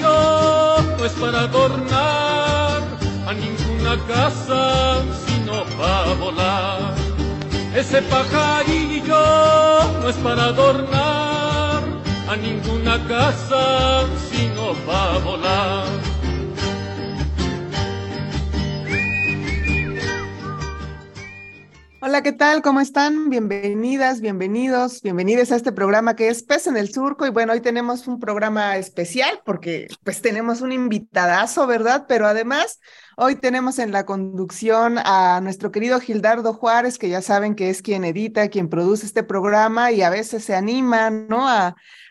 No es para adornar a ninguna casa, sino para volar. Ese pajarillo no es para adornar a ninguna casa, sino para volar. Hola, ¿qué tal? ¿Cómo están? Bienvenidas, bienvenidos, bienvenidos a este programa que es Pez en el Surco. Y bueno, hoy tenemos un programa especial porque pues tenemos un invitadazo, ¿verdad? Pero además, hoy tenemos en la conducción a nuestro querido Gildardo Juárez, que ya saben que es quien edita, quien produce este programa y a veces se anima, ¿no?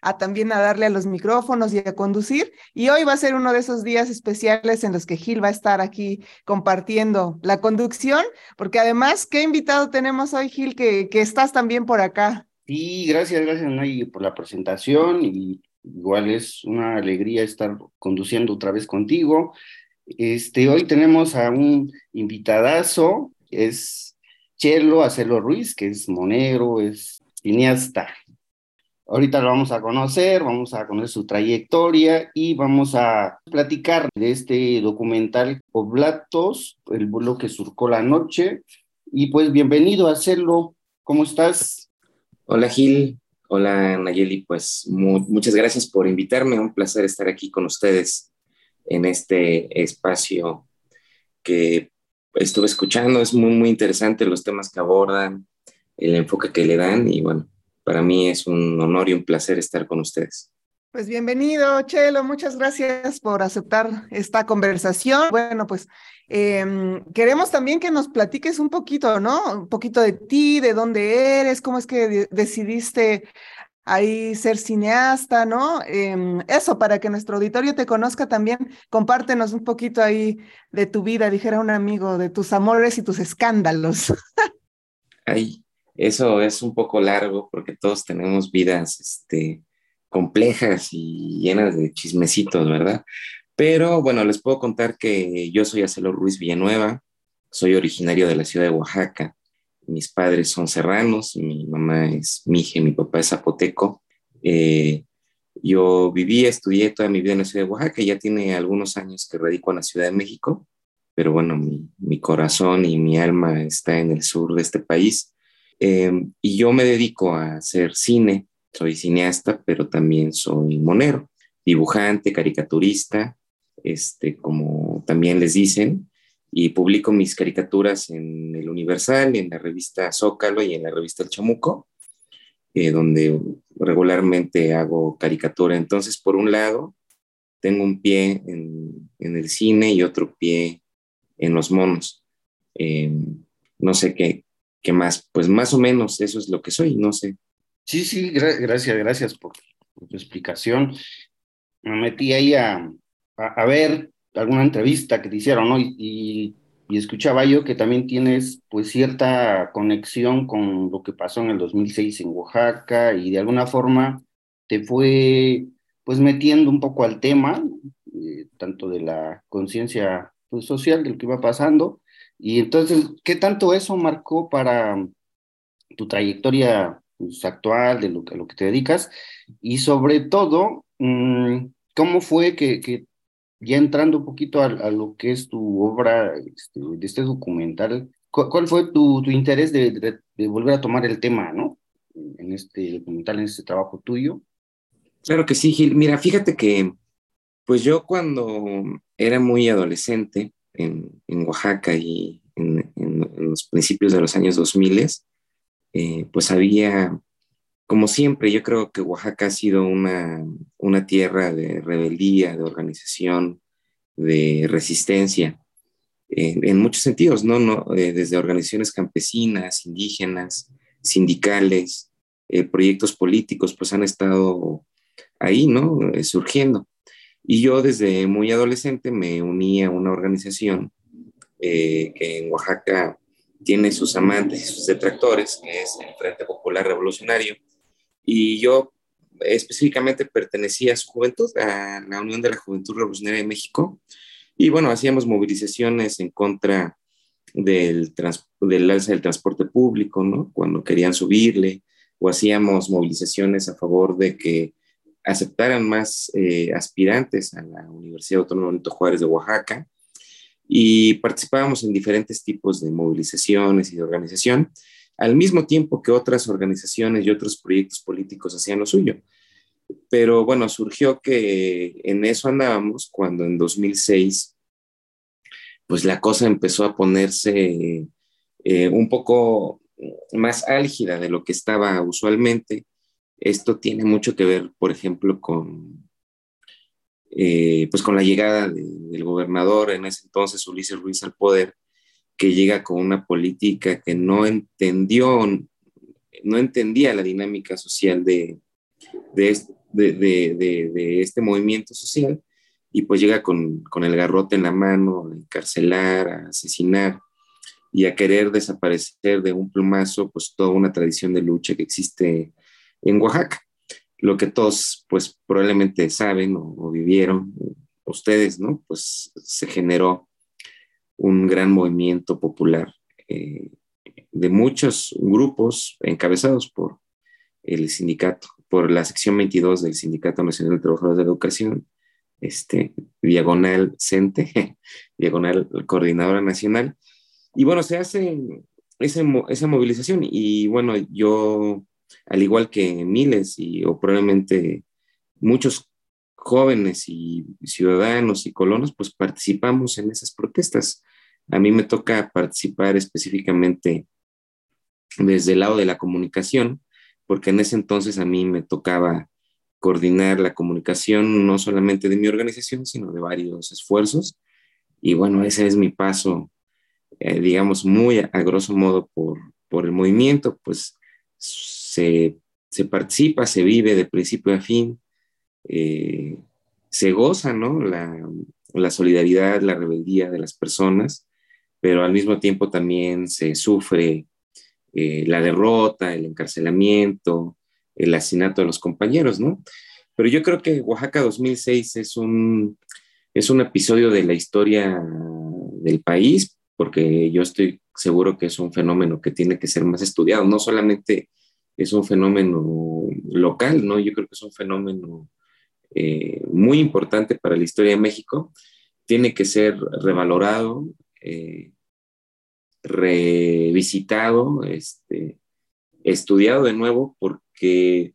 A también a darle a los micrófonos y a conducir. Y hoy va a ser uno de esos días especiales en los que Gil va a estar aquí compartiendo la conducción, porque además, ¿qué invitado tenemos hoy, Gil, que, que estás también por acá? Sí, gracias, gracias, Nay, por la presentación y igual es una alegría estar conduciendo otra vez contigo. Este, hoy tenemos a un invitadazo, es Chelo Acelo Ruiz, que es monero, es cineasta. Ahorita lo vamos a conocer, vamos a conocer su trayectoria y vamos a platicar de este documental Oblatos, el vuelo que surcó la noche. Y pues bienvenido a hacerlo. ¿Cómo estás? Hola Gil, hola Nayeli, pues mu muchas gracias por invitarme, un placer estar aquí con ustedes en este espacio que estuve escuchando, es muy, muy interesante los temas que abordan, el enfoque que le dan y bueno, para mí es un honor y un placer estar con ustedes. Pues bienvenido, Chelo, muchas gracias por aceptar esta conversación. Bueno, pues eh, queremos también que nos platiques un poquito, ¿no? Un poquito de ti, de dónde eres, cómo es que de decidiste ahí ser cineasta, ¿no? Eh, eso, para que nuestro auditorio te conozca también, compártenos un poquito ahí de tu vida, dijera un amigo, de tus amores y tus escándalos. Ay, eso es un poco largo porque todos tenemos vidas este, complejas y llenas de chismecitos, ¿verdad? Pero bueno, les puedo contar que yo soy Acelo Ruiz Villanueva, soy originario de la ciudad de Oaxaca. Mis padres son serranos, mi mamá es mije, mi papá es zapoteco. Eh, yo viví, estudié toda mi vida en la ciudad de Oaxaca, ya tiene algunos años que radico en la Ciudad de México, pero bueno, mi, mi corazón y mi alma está en el sur de este país. Eh, y yo me dedico a hacer cine, soy cineasta, pero también soy monero, dibujante, caricaturista, este, como también les dicen, y publico mis caricaturas en el Universal, en la revista Zócalo y en la revista El Chamuco, eh, donde regularmente hago caricatura. Entonces, por un lado, tengo un pie en, en el cine y otro pie en los monos. Eh, no sé qué, qué más, pues más o menos eso es lo que soy, no sé. Sí, sí, gra gracias, gracias por, tu explicación. Me metí ahí a, a, ver alguna entrevista que te hicieron, ¿no? Y, y, y, escuchaba yo que también tienes pues cierta conexión con lo que pasó en el 2006 en Oaxaca y de alguna forma te fue pues metiendo un poco al tema, eh, tanto de la conciencia pues, social de lo que iba pasando. Y entonces, ¿qué tanto eso marcó para tu trayectoria pues, actual, de lo, a lo que te dedicas? Y sobre todo, mmm, ¿cómo fue que, que, ya entrando un poquito a, lo que es tu obra, este, de este documental, ¿cuál, fue tu, tu interés de, de, volver a tomar el tema, ¿no? En este documental, en este trabajo tuyo. Claro que sí, Gil. Mira, fíjate que, pues yo cuando era muy adolescente en, en Oaxaca y en, en, los principios de los años 2000, eh, pues había como siempre, yo creo que Oaxaca ha sido una, una tierra de rebeldía, de organización, de resistencia, en, muchos sentidos, ¿no? no eh, desde organizaciones campesinas, indígenas, sindicales, eh, proyectos políticos, pues han estado ahí, ¿no? Eh, surgiendo. Y yo desde muy adolescente me uní a una organización que en Oaxaca tiene sus amantes y sus detractores, que es el Frente Popular Revolucionario, y yo específicamente pertenecía a su juventud, a la Unión de la Juventud Revolucionaria de México, y bueno, hacíamos movilizaciones en contra del, del alza del transporte público, ¿no? Cuando querían subirle, o hacíamos movilizaciones a favor de que aceptaran más eh, aspirantes a la Universidad Autónoma Benito Juárez de Oaxaca, y participábamos en diferentes tipos de movilizaciones y de organización al mismo tiempo que otras organizaciones y otros proyectos políticos hacían lo suyo. Pero bueno, surgió que en eso andábamos cuando en 2006, pues la cosa empezó a ponerse eh, un poco más álgida de lo que estaba usualmente. Esto tiene mucho que ver, por ejemplo, con, eh, pues con la llegada del gobernador en ese entonces, Ulises Ruiz, al poder, que llega con una política que no entendió, no entendía la dinámica social de, de, de, este movimiento social y pues llega con, con, el garrote en la mano a encarcelar, a asesinar y a querer desaparecer de un plumazo pues toda una tradición de lucha que existe en Oaxaca. Lo que todos pues probablemente saben o, vivieron ustedes, ¿no? Pues se generó un gran movimiento popular eh, de muchos grupos encabezados por el sindicato, por la sección 22 del Sindicato Nacional de Trabajadores de Educación, este, diagonal CENTE, diagonal Coordinadora Nacional. Y bueno, se hace esa, esa movilización y bueno, yo, al igual que miles y o probablemente muchos jóvenes y ciudadanos y colonos, pues participamos en esas protestas. A mí me toca participar específicamente desde el lado de la comunicación, porque en ese entonces a mí me tocaba coordinar la comunicación no solamente de mi organización, sino de varios esfuerzos. Y bueno, ese es mi paso, eh, digamos, muy a, grosso modo por, por el movimiento, pues se, se, participa, se vive de principio a fin, eh, se goza, ¿no? La, la solidaridad, la rebeldía de las personas pero al mismo tiempo también se sufre eh, la derrota, el encarcelamiento, el asesinato de los compañeros, ¿no? Pero yo creo que Oaxaca 2006 es un, es un episodio de la historia del país, porque yo estoy seguro que es un fenómeno que tiene que ser más estudiado, no solamente es un fenómeno local, ¿no? Yo creo que es un fenómeno eh, muy importante para la historia de México, tiene que ser revalorado, eh, revisitado, este, estudiado de nuevo, porque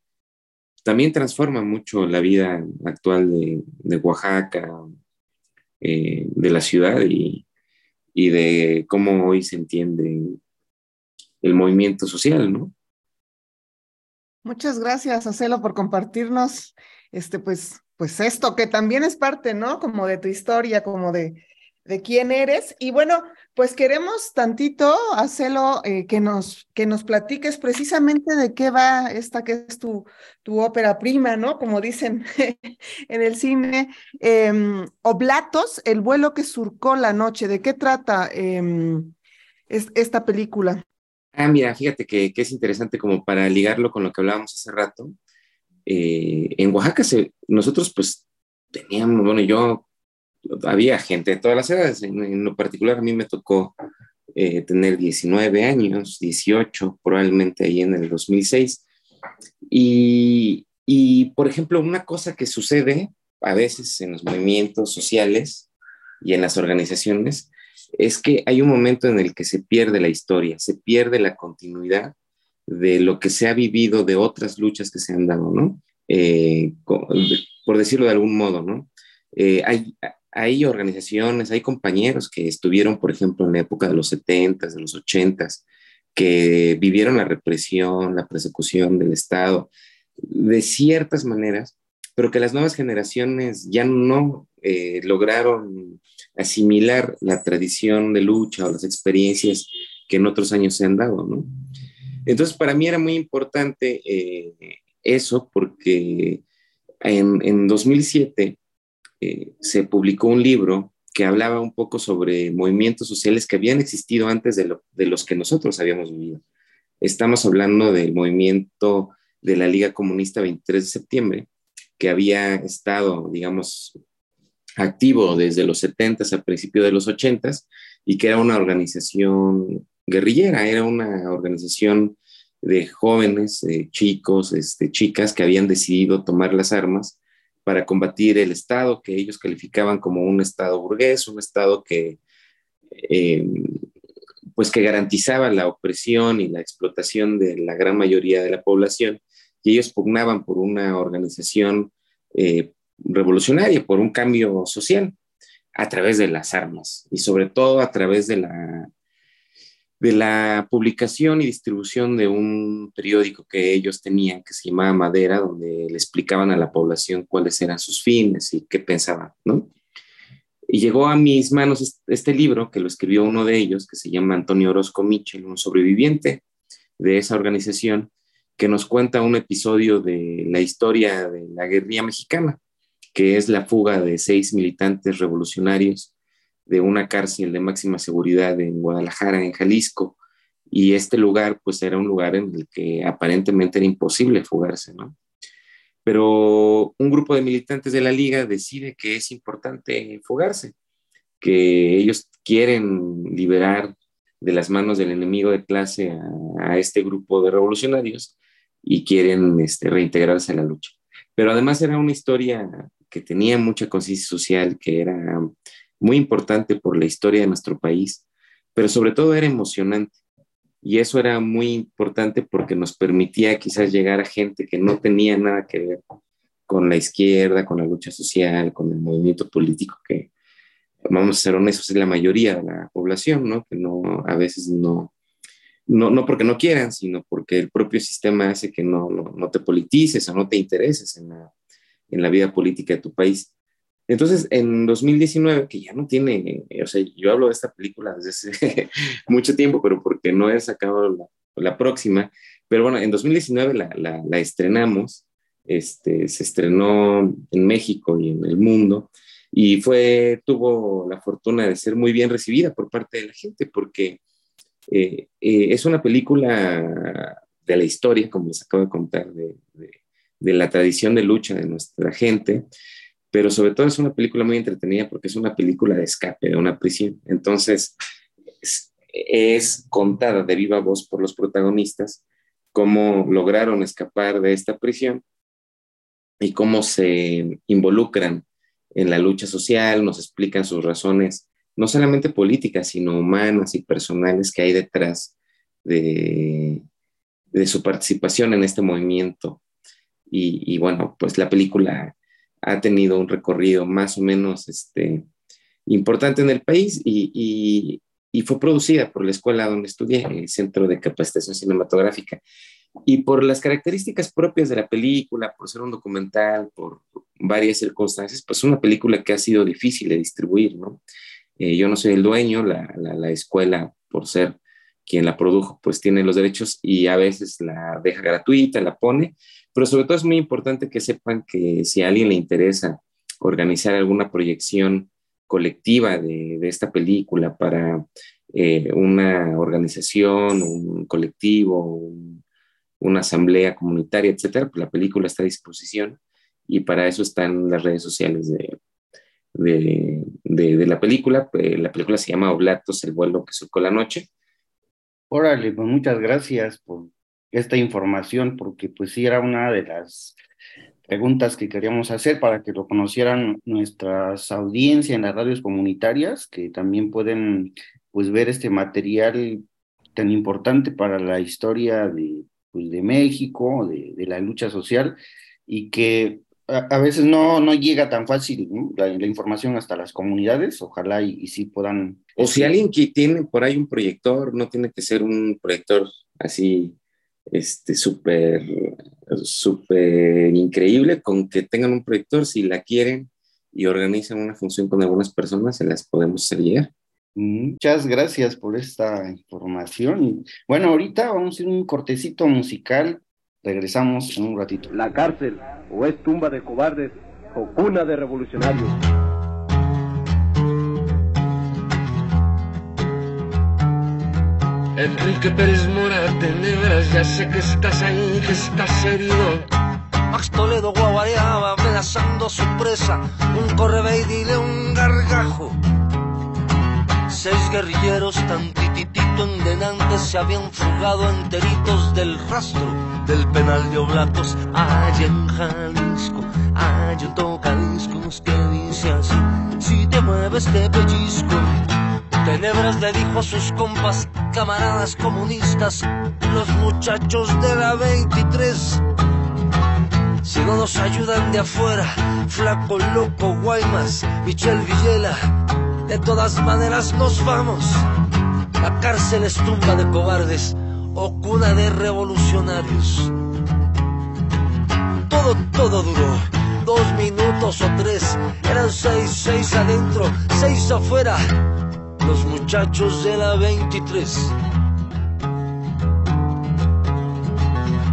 también transforma mucho la vida actual de, Oaxaca, eh, de la ciudad y, y, de cómo hoy se entiende el movimiento social, ¿no? Muchas gracias, Acelo, por compartirnos este, pues, pues esto, que también es parte, ¿no? Como de tu historia, como de, de quién eres. Y bueno, pues queremos tantito hacerlo, eh, que, nos, que nos platiques precisamente de qué va esta que es tu, tu ópera prima, ¿no? Como dicen en el cine. Eh, Oblatos, el vuelo que surcó la noche. ¿De qué trata em, esta película? Ah, mira, fíjate que, que, es interesante como para ligarlo con lo que hablábamos hace rato. Eh, en Oaxaca se, nosotros pues teníamos, bueno, yo había gente de todas las edades. En, lo particular, a mí me tocó eh, tener 19 años, 18, probablemente ahí en el 2006. Y, y, por ejemplo, una cosa que sucede a veces en los movimientos sociales y en las organizaciones es que hay un momento en el que se pierde la historia, se pierde la continuidad de lo que se ha vivido de otras luchas que se han dado, ¿no? Eh, por decirlo de algún modo, ¿no? Eh, hay, hay organizaciones, hay compañeros que estuvieron, por ejemplo, en la época de los 70, de los 80, que vivieron la represión, la persecución del Estado, de ciertas maneras, pero que las nuevas generaciones ya no eh, lograron asimilar la tradición de lucha o las experiencias que en otros años se han dado, ¿no? Entonces, para mí era muy importante eh, eso porque en, en 2007 eh, se publicó un libro que hablaba un poco sobre movimientos sociales que habían existido antes de, de los que nosotros habíamos vivido. Estamos hablando del movimiento de la Liga Comunista 23 de septiembre, que había estado, digamos, activo desde los 70 a principios de los 80 y que era una organización guerrillera, era una organización de jóvenes, chicos, este, chicas que habían decidido tomar las armas para combatir el Estado que ellos calificaban como un Estado burgués, un Estado que, eh, pues que garantizaba la opresión y la explotación de la gran mayoría de la población, y ellos pugnaban por una organización eh, revolucionaria, por un cambio social a través de las armas y sobre todo a través de la de la publicación y distribución de un periódico que ellos tenían que se llamaba Madera, donde le explicaban a la población cuáles eran sus fines y qué pensaban, ¿no? Y llegó a mis manos este libro que lo escribió uno de ellos, que se llama Antonio Orozco Michel, un sobreviviente de esa organización, que nos cuenta un episodio de la historia de la guerrilla mexicana, que es la fuga de seis militantes revolucionarios de una cárcel de máxima seguridad en Guadalajara, en Jalisco, y este lugar pues era un lugar en el que aparentemente era imposible fugarse, ¿no? Pero un grupo de militantes de la liga decide que es importante fugarse, que ellos quieren liberar de las manos del enemigo de clase a, este grupo de revolucionarios y quieren este, reintegrarse a la lucha. Pero además era una historia que tenía mucha conciencia social, que era muy importante por la historia de nuestro país, pero sobre todo era emocionante. Y eso era muy importante porque nos permitía quizás llegar a gente que no tenía nada que ver con la izquierda, con la lucha social, con el movimiento político, que vamos a ser honestos, es la mayoría de la población, ¿no? Que no, a veces no, no, no porque no quieran, sino porque el propio sistema hace que no, no, no te politices o no te intereses en la, en la vida política de tu país. Entonces, en 2019, que ya no tiene, o sea, yo hablo de esta película desde hace mucho tiempo, pero porque no he sacado la, próxima, pero bueno, en 2019 la, la, la, estrenamos, este, se estrenó en México y en el mundo, y fue, tuvo la fortuna de ser muy bien recibida por parte de la gente, porque eh, eh, es una película de la historia, como les acabo de contar, de, de, de la tradición de lucha de nuestra gente, pero sobre todo es una película muy entretenida porque es una película de escape de una prisión. Entonces, es, contada de viva voz por los protagonistas cómo lograron escapar de esta prisión y cómo se involucran en la lucha social, nos explican sus razones, no solamente políticas, sino humanas y personales que hay detrás de, de su participación en este movimiento. Y, y, bueno, pues la película ha tenido un recorrido más o menos este, importante en el país y, fue producida por la escuela donde estudié, el Centro de Capacitación Cinematográfica. Y por las características propias de la película, por ser un documental, por varias circunstancias, pues una película que ha sido difícil de distribuir, ¿no? Eh, yo no soy el dueño, la, la, escuela, por ser quien la produjo, pues tiene los derechos y a veces la deja gratuita, la pone, pero sobre todo es muy importante que sepan que si a alguien le interesa organizar alguna proyección colectiva de, esta película para eh, una organización, un colectivo, una asamblea comunitaria, etcétera, pues la película está a disposición y para eso están las redes sociales de, de, la película. Eh, la película se llama Oblatos, el vuelo que surcó la noche. Órale, pues muchas gracias por esta información, porque pues sí era una de las preguntas que queríamos hacer para que lo conocieran nuestras audiencias en las radios comunitarias, que también pueden pues ver este material tan importante para la historia de, pues, de México, de, de la lucha social, y que a, veces no, no llega tan fácil la, información hasta las comunidades, ojalá y, y sí puedan. O si alguien que tiene por ahí un proyector, no tiene que ser un proyector así, este, súper, súper increíble, con que tengan un proyector, si la quieren y organizan una función con algunas personas, se las podemos hacer llegar. Muchas gracias por esta información. Bueno, ahorita vamos a hacer un cortecito musical. Regresamos en un ratito. La cárcel o es tumba de cobardes o cuna de revolucionarios. Enrique Pérez Mora, tenebras, ya sé que estás ahí, que estás herido. Max Toledo guaguareaba amenazando a su presa, un correve y dile un gargajo. Seis guerrilleros tan tititito en se habían fugado enteritos del rastro del penal de Oblatos. Allá en Jalisco, allá en Tocaliscos, que dice así, si te mueves te pellizco. Tenebras le dijo a sus compas, camaradas comunistas, los muchachos de la 23. Si no nos ayudan de afuera, Flaco Loco Guaymas, Michel Villela, de todas maneras nos vamos. La cárcel es tumba de cobardes o cuna de revolucionarios. Todo, todo duró. Dos minutos o tres. Eran seis, seis adentro, seis afuera. Los muchachos de la 23.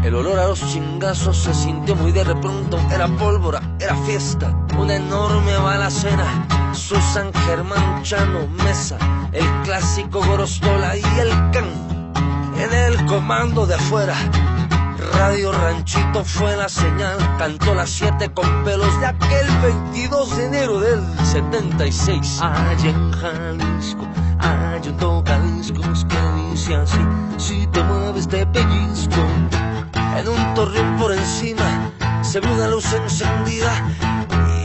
El olor a los chingazos se sintió muy de repronto. Era pólvora, era fiesta, una enorme balacera. Susan Germán Chano Mesa, el clásico Gorostola y el Can. En el comando de afuera, Radio Ranchito fue la señal. Cantó las siete con pelos de aquel 22 de enero del 76. Allá en Jalisco, allá en Tocaliscos, que dice así: Si te mueves, te pellizco en un torreón por encima se vio una luz encendida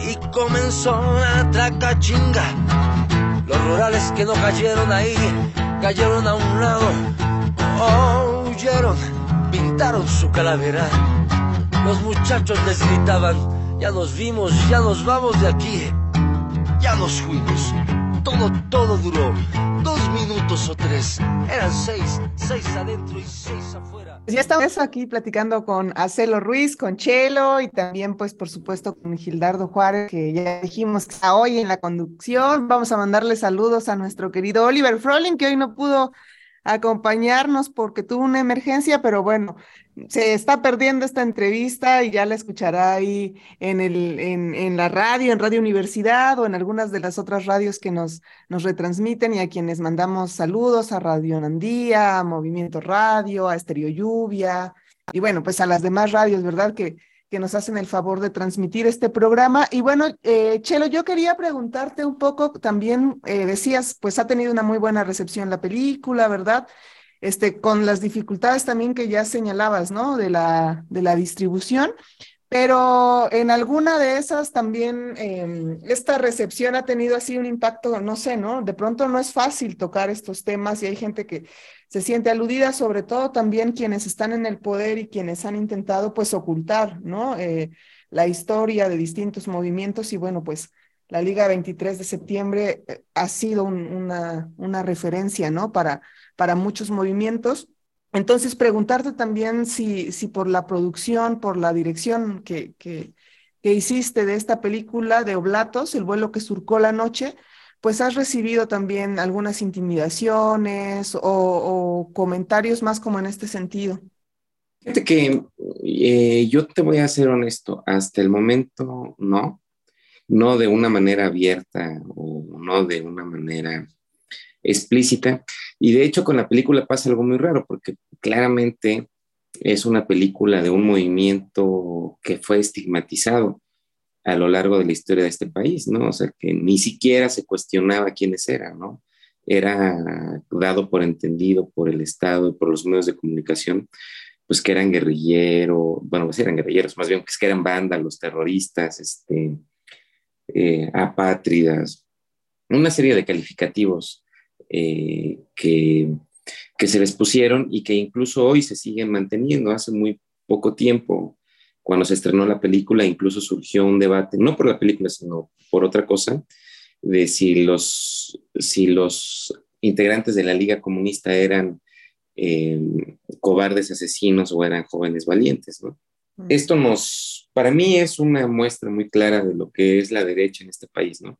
y comenzó una traca chinga. Los rurales que no cayeron ahí, cayeron a un lado, oh, huyeron, pintaron su calavera. Los muchachos les gritaban, ya nos vimos, ya nos vamos de aquí, ya nos fuimos. Todo, todo duró, dos minutos o tres, eran seis, seis adentro y seis afuera. Ya estamos aquí platicando con Acelo Ruiz, con Chelo y también, pues, por supuesto, con Gildardo Juárez, que ya dijimos que está hoy en la conducción. Vamos a mandarle saludos a nuestro querido Oliver Frolin, que hoy no pudo acompañarnos porque tuvo una emergencia, pero bueno, se está perdiendo esta entrevista y ya la escuchará ahí en, el, en, en, la radio, en Radio Universidad o en algunas de las otras radios que nos, nos retransmiten y a quienes mandamos saludos a Radio Nandía, a Movimiento Radio, a Estereo Lluvia y bueno, pues a las demás radios, ¿verdad? Que, que nos hacen el favor de transmitir este programa. Y bueno, eh, Chelo, yo quería preguntarte un poco, también eh, decías, pues ha tenido una muy buena recepción la película, ¿verdad? Este, con las dificultades también que ya señalabas, ¿no? De la, de la distribución. Pero en alguna de esas también eh, esta recepción ha tenido así un impacto, no sé, ¿no? De pronto no es fácil tocar estos temas y hay gente que se siente aludida, sobre todo también quienes están en el poder y quienes han intentado pues ocultar, ¿no? Eh, la historia de distintos movimientos y bueno, pues la Liga 23 de septiembre eh, ha sido un, una, una referencia, ¿no? Para, para muchos movimientos. Entonces, preguntarte también si, si por la producción, por la dirección que, que, hiciste de esta película de Oblatos, El vuelo que surcó la noche, pues has recibido también algunas intimidaciones o, o comentarios más como en este sentido. Fíjate que eh, yo te voy a ser honesto, hasta el momento no, no de una manera abierta o no de una manera explícita. Y de hecho con la película pasa algo muy raro, porque claramente es una película de un movimiento que fue estigmatizado a lo largo de la historia de este país, ¿no? O sea, que ni siquiera se cuestionaba quiénes eran, ¿no? Era dado por entendido por el Estado y por los medios de comunicación pues que eran guerrilleros, bueno, pues eran guerrilleros, más bien pues que eran vándalos, terroristas, este, eh, apátridas, una serie de calificativos eh, que, que se les pusieron y que incluso hoy se siguen manteniendo. Hace muy poco tiempo, cuando se estrenó la película, incluso surgió un debate, no por la película, sino por otra cosa, de si los, si los integrantes de la Liga Comunista eran eh, cobardes asesinos o eran jóvenes valientes. ¿no? Mm. Esto nos, para mí es una muestra muy clara de lo que es la derecha en este país. ¿no?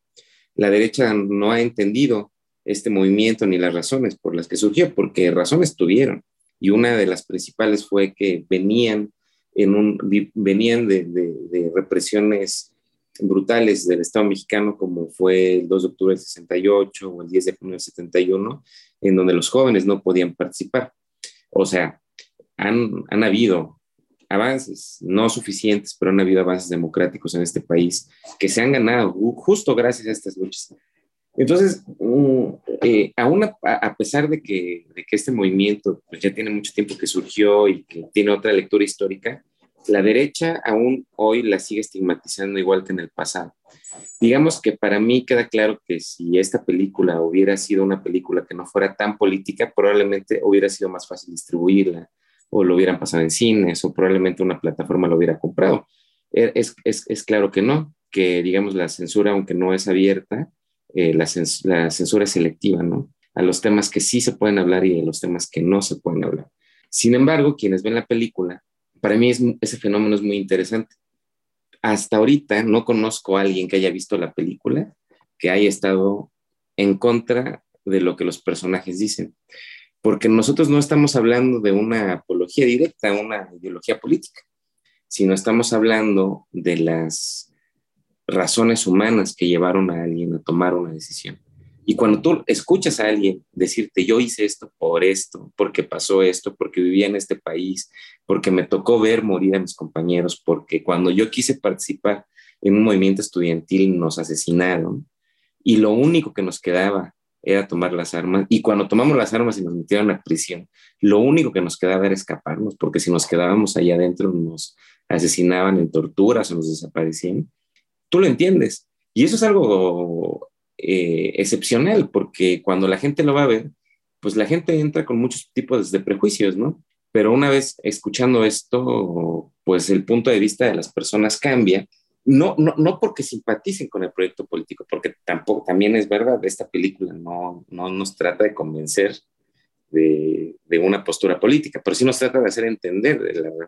La derecha no ha entendido este movimiento ni las razones por las que surgió, porque razones tuvieron. Y una de las principales fue que venían, en un, venían de, de, de represiones brutales del Estado mexicano, como fue el 2 de octubre del 68 o el 10 de junio del 71, en donde los jóvenes no podían participar. O sea, han, han habido avances, no suficientes, pero han habido avances democráticos en este país que se han ganado justo gracias a estas luchas. Entonces, mm, eh, aún a, pesar de que, este movimiento pues, ya tiene mucho tiempo que surgió y que tiene otra lectura histórica, la derecha aún hoy la sigue estigmatizando igual que en el pasado. Digamos que para mí queda claro que si esta película hubiera sido una película que no fuera tan política, probablemente hubiera sido más fácil distribuirla o lo hubieran pasado en cines o probablemente una plataforma lo hubiera comprado. E, es claro que no, que digamos la censura, aunque no es abierta, eh, la, la censura es selectiva, ¿no? A los temas que sí se pueden hablar y a los temas que no se pueden hablar. Sin embargo, quienes ven la película para mí ese fenómeno es muy interesante. Hasta ahorita no conozco a alguien que haya visto la película que haya estado en contra de lo que los personajes dicen, porque nosotros no estamos hablando de una apología directa, una ideología política, sino estamos hablando de las razones humanas que llevaron a alguien a tomar una decisión. Y cuando tú escuchas a alguien decirte, yo hice esto por esto, porque pasó esto, porque vivía en este país, porque me tocó ver morir a mis compañeros, porque cuando yo quise participar en un movimiento estudiantil nos asesinaron y lo único que nos quedaba era tomar las armas. Y cuando tomamos las armas y nos metieron a prisión, lo único que nos quedaba era escaparnos, porque si nos quedábamos allá adentro nos asesinaban en torturas o nos desaparecían. Tú lo entiendes. Y eso es algo eh, excepcional, porque cuando la gente lo va a ver, pues la gente entra con muchos tipos de prejuicios, ¿no? Pero una vez escuchando esto, pues el punto de vista de las personas cambia, no, no, no porque simpaticen con el proyecto político, porque tampoco, también es verdad, esta película no, no nos trata de convencer de, de, una postura política, pero sí nos trata de hacer entender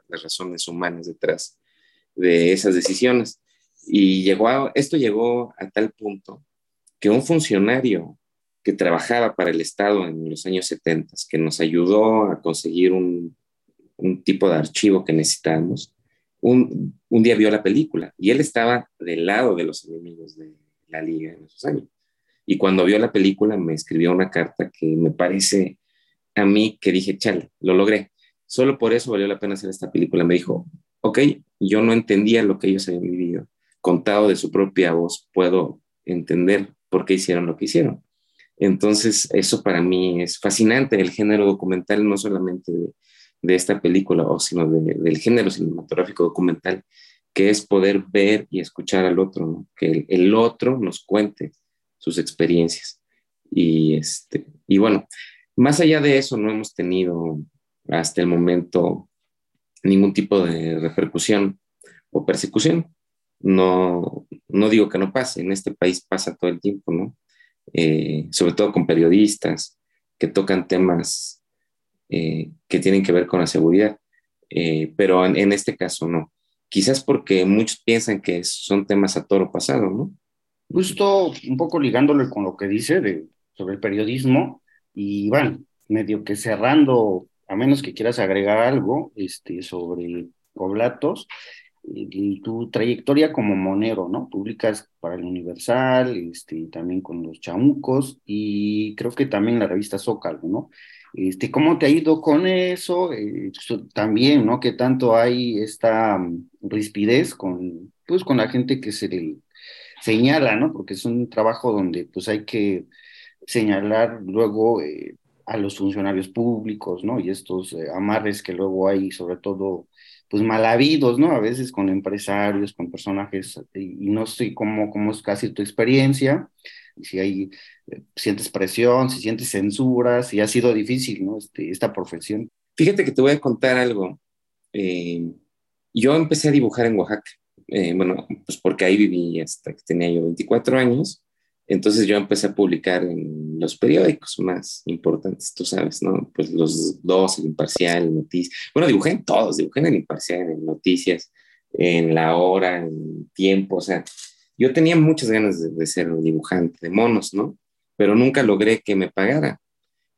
las razones humanas detrás de esas decisiones. Y llegó a, esto llegó a tal punto que un funcionario que trabajaba para el Estado en los años 70, que nos ayudó a conseguir un, un tipo de archivo que necesitábamos, un, un, día vio la película y él estaba del lado de los enemigos de la liga en esos años. Y cuando vio la película me escribió una carta que me parece a mí que dije, chale, lo logré. Solo por eso valió la pena hacer esta película. Me dijo, ok, yo no entendía lo que ellos habían vivido. Contado de su propia voz, puedo entender por qué hicieron lo que hicieron. Entonces, eso para mí es fascinante, el género documental, no solamente de, esta película, sino del género cinematográfico documental, que es poder ver y escuchar al otro, que el, otro nos cuente sus experiencias. Y, este, y bueno, más allá de eso, no hemos tenido hasta el momento ningún tipo de repercusión o persecución no, no digo que no pase, en este país pasa todo el tiempo, ¿no? Eh, sobre todo con periodistas que tocan temas eh, que tienen que ver con la seguridad, eh, pero en, este caso no. Quizás porque muchos piensan que son temas a toro pasado, ¿no? Justo un poco ligándole con lo que dice de, sobre el periodismo, y bueno, medio que cerrando, a menos que quieras agregar algo este, sobre Oblatos, tu trayectoria como monero, ¿no? Publicas para el Universal, este, también con los chamucos y creo que también la revista Zócalo, ¿no? Este, ¿Cómo te ha ido con eso? Eh, también, ¿no? Que tanto hay esta um, rispidez con, pues, con la gente que se le señala, ¿no? Porque es un trabajo donde pues hay que señalar luego eh, a los funcionarios públicos, ¿no? Y estos eh, amarres que luego hay, sobre todo, pues mal habidos, ¿no? A veces con empresarios, con personajes, y, no sé cómo, cómo es casi tu experiencia, si hay, eh, sientes presión, si sientes censura, si ha sido difícil, ¿no? Este, esta profesión. Fíjate que te voy a contar algo. Eh, yo empecé a dibujar en Oaxaca, bueno, pues porque ahí viví hasta que tenía yo 24 años, entonces yo empecé a publicar en los periódicos más importantes, tú sabes, ¿no? Pues los dos, el Imparcial, Noticias. Bueno, dibujé en todos, dibujé en el Imparcial, en Noticias, en La Hora, en Tiempo, o sea, yo tenía muchas ganas de, ser un dibujante de monos, ¿no? Pero nunca logré que me pagara,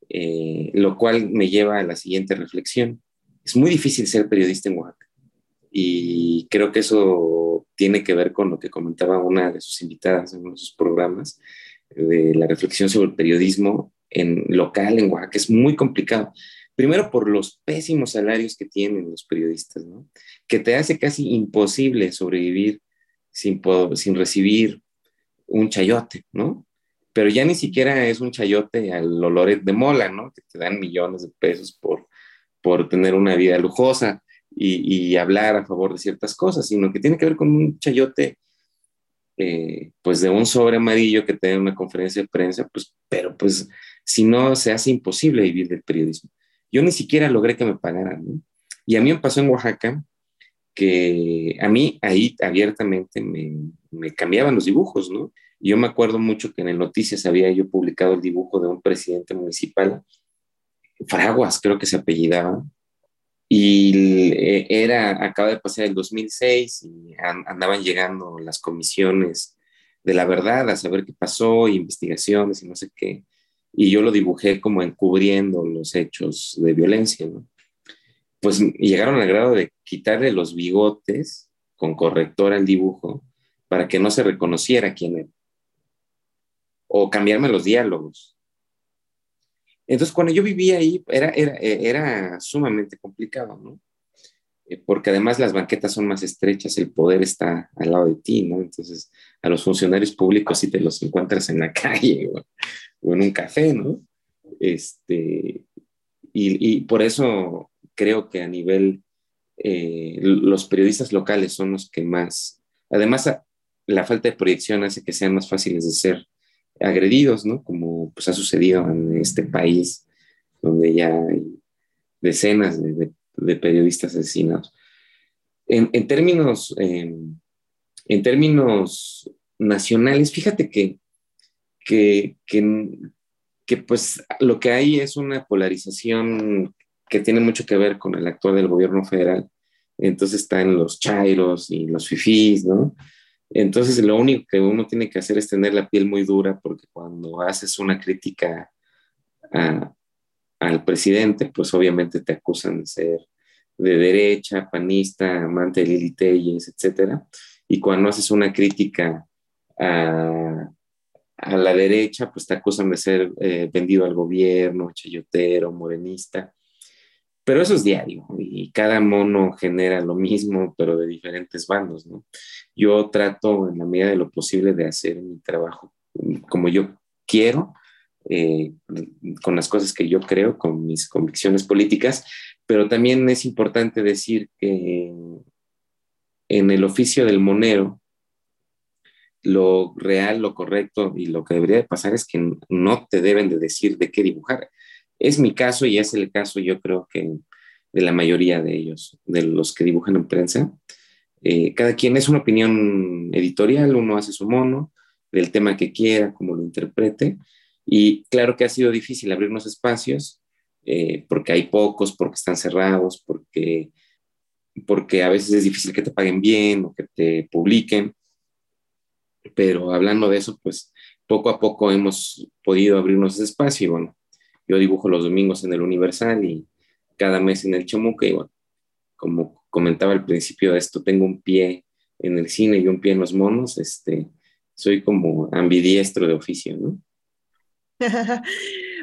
eh, lo cual me lleva a la siguiente reflexión. Es muy difícil ser periodista en Oaxaca y creo que eso tiene que ver con lo que comentaba una de sus invitadas en uno de sus programas, de la reflexión sobre el periodismo en local en Oaxaca. Es muy complicado. Primero por los pésimos salarios que tienen los periodistas, que te hace casi imposible sobrevivir sin, sin recibir un chayote, ¿no? Pero ya ni siquiera es un chayote al olor de mola, ¿no? Que te dan millones de pesos por, por tener una vida lujosa y, hablar a favor de ciertas cosas, sino que tiene que ver con un chayote, eh, pues de un sobre amarillo que te una conferencia de prensa, pues, pero pues si no se hace imposible vivir del periodismo. Yo ni siquiera logré que me pagaran, ¿no? Y a mí me pasó en Oaxaca que a mí ahí abiertamente me, me cambiaban los dibujos, ¿no? Yo me acuerdo mucho que en el Noticias había yo publicado el dibujo de un presidente municipal, Fraguas creo que se apellidaba, y era, acaba de pasar el 2006 y andaban llegando las comisiones de la verdad a saber qué pasó, investigaciones y no sé qué. Y yo lo dibujé como encubriendo los hechos de violencia, ¿no? Pues llegaron al grado de quitarle los bigotes con corrector al dibujo para que no se reconociera quién era. O cambiarme los diálogos. Entonces, cuando yo vivía ahí, era, era, era sumamente complicado, ¿no? Eh, porque además las banquetas son más estrechas, el poder está al lado de ti, ¿no? Entonces, a los funcionarios públicos sí te los encuentras en la calle o, en un café, ¿no? Este, y, y, por eso creo que a nivel, eh, los periodistas locales son los que más, además, la falta de proyección hace que sean más fáciles de ser agredidos, ¿no? Como pues ha sucedido en este país, donde ya hay decenas de, periodistas asesinados. En, términos, em, en términos nacionales, fíjate que, que, pues lo que hay es una polarización que tiene mucho que ver con el actual del gobierno federal. Entonces están los chairos y los fifís, ¿no? Entonces, lo único que uno tiene que hacer es tener la piel muy dura porque cuando haces una crítica al presidente, pues obviamente te acusan de ser de derecha, panista, amante de Lili Telles, etc. Y cuando haces una crítica a, la derecha, pues te acusan de ser eh, vendido al gobierno, chayotero, morenista. Pero eso es diario y cada mono genera lo mismo, pero de diferentes bandos, ¿no? Yo trato en la medida de lo posible de hacer mi trabajo como yo quiero, eh, con las cosas que yo creo, con mis convicciones políticas, pero también es importante decir que en el oficio del monero, lo real, lo correcto y lo que debería de pasar es que no te deben de decir de qué dibujar. Es mi caso y es el caso, yo creo que de la mayoría de ellos, de los que dibujan en prensa. Eh, cada quien es una opinión editorial, uno hace su mono del tema que quiera, como lo interprete. Y claro que ha sido difícil abrirnos espacios eh, porque hay pocos, porque están cerrados, porque, porque a veces es difícil que te paguen bien o que te publiquen. Pero hablando de eso, pues poco a poco hemos podido abrirnos ese espacio y bueno, yo dibujo los domingos en el Universal y cada mes en el Chamuca y bueno, como comentaba al principio de esto, tengo un pie en el cine y un pie en los monos, este, soy como ambidiestro de oficio, ¿no?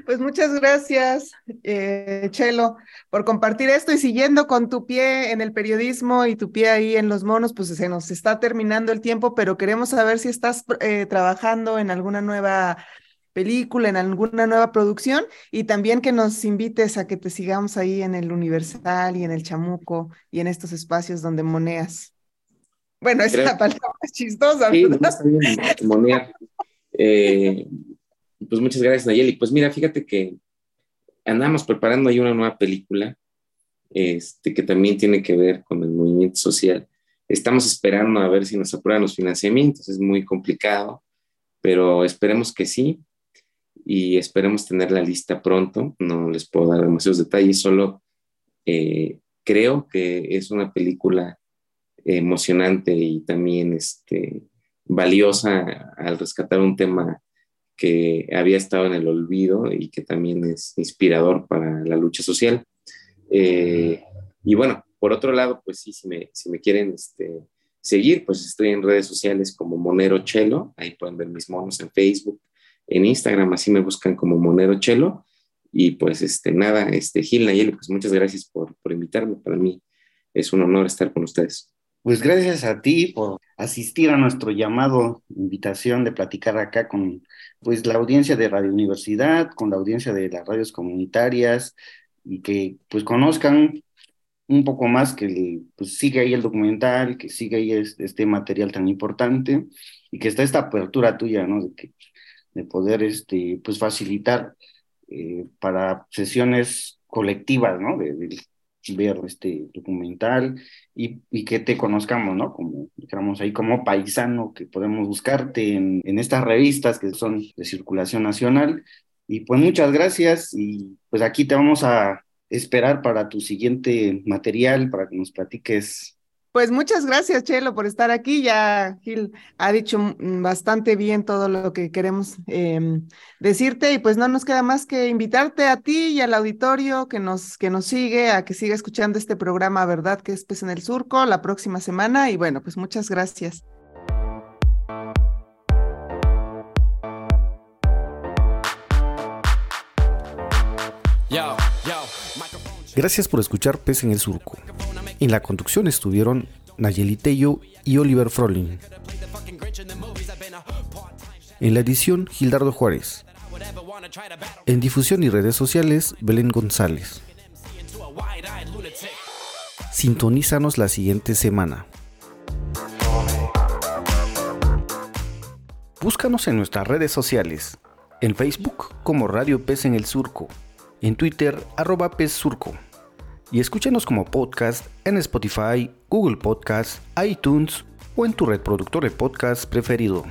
Pues muchas gracias, eh, Chelo, por compartir esto y siguiendo con tu pie en el periodismo y tu pie ahí en los monos, pues se nos está terminando el tiempo, pero queremos saber si estás eh, trabajando en alguna nueva película, en alguna nueva producción y también que nos invites a que te sigamos ahí en el Universal y en el Chamuco y en estos espacios donde moneas. Bueno, esa la palabra es chistosa, sí, Está bien, monear. Eh, pues muchas gracias, Nayeli. Pues mira, fíjate que andamos preparando ahí una nueva película este, que también tiene que ver con el movimiento social. Estamos esperando a ver si nos aprueban los financiamientos, es muy complicado, pero esperemos que sí y esperemos tener la lista pronto. No les puedo dar demasiados detalles, solo eh, creo que es una película emocionante y también este, valiosa al rescatar un tema que había estado en el olvido y que también es inspirador para la lucha social. Eh, y bueno, por otro lado, pues sí, si me, si me quieren este, seguir, pues estoy en redes sociales como Monero Chelo, ahí pueden ver mis monos en Facebook, en Instagram, así me buscan como Monero Chelo. Y pues este, nada, este, Gil Nayeli, pues muchas gracias por, por invitarme. Para mí es un honor estar con ustedes. Pues gracias a ti por asistir a nuestro llamado, invitación de platicar acá con pues la audiencia de Radio Universidad, con la audiencia de las radios comunitarias y que pues conozcan un poco más que pues, sigue ahí el documental, que sigue ahí este, material tan importante y que está esta apertura tuya, ¿no? De poder este, pues facilitar eh, para sesiones colectivas, ¿no? De, ver este documental y, y, que te conozcamos, ¿no? Como, digamos, ahí como paisano, que podemos buscarte en, en estas revistas que son de circulación nacional. Y pues muchas gracias y pues aquí te vamos a esperar para tu siguiente material, para que nos platiques pues muchas gracias, Chelo, por estar aquí. Ya Gil ha dicho bastante bien todo lo que queremos em, decirte y pues no nos queda más que invitarte a ti y al auditorio que nos, que nos sigue, a que siga escuchando este programa, ¿verdad? Que es Pues en el Surco la próxima semana y bueno, pues muchas gracias. Gracias por escuchar Pez en el Surco. En la conducción estuvieron Nayeli Tello y Oliver Frolin. En la edición, Gildardo Juárez. En difusión y redes sociales, Belén González. Sintonízanos la siguiente semana. Búscanos en nuestras redes sociales. En Facebook como Radio Pez en el Surco. En Twitter, arroba Pez Surco y escúchanos como podcast en Spotify, Google Podcast, iTunes o en tu reproductor de podcast preferido.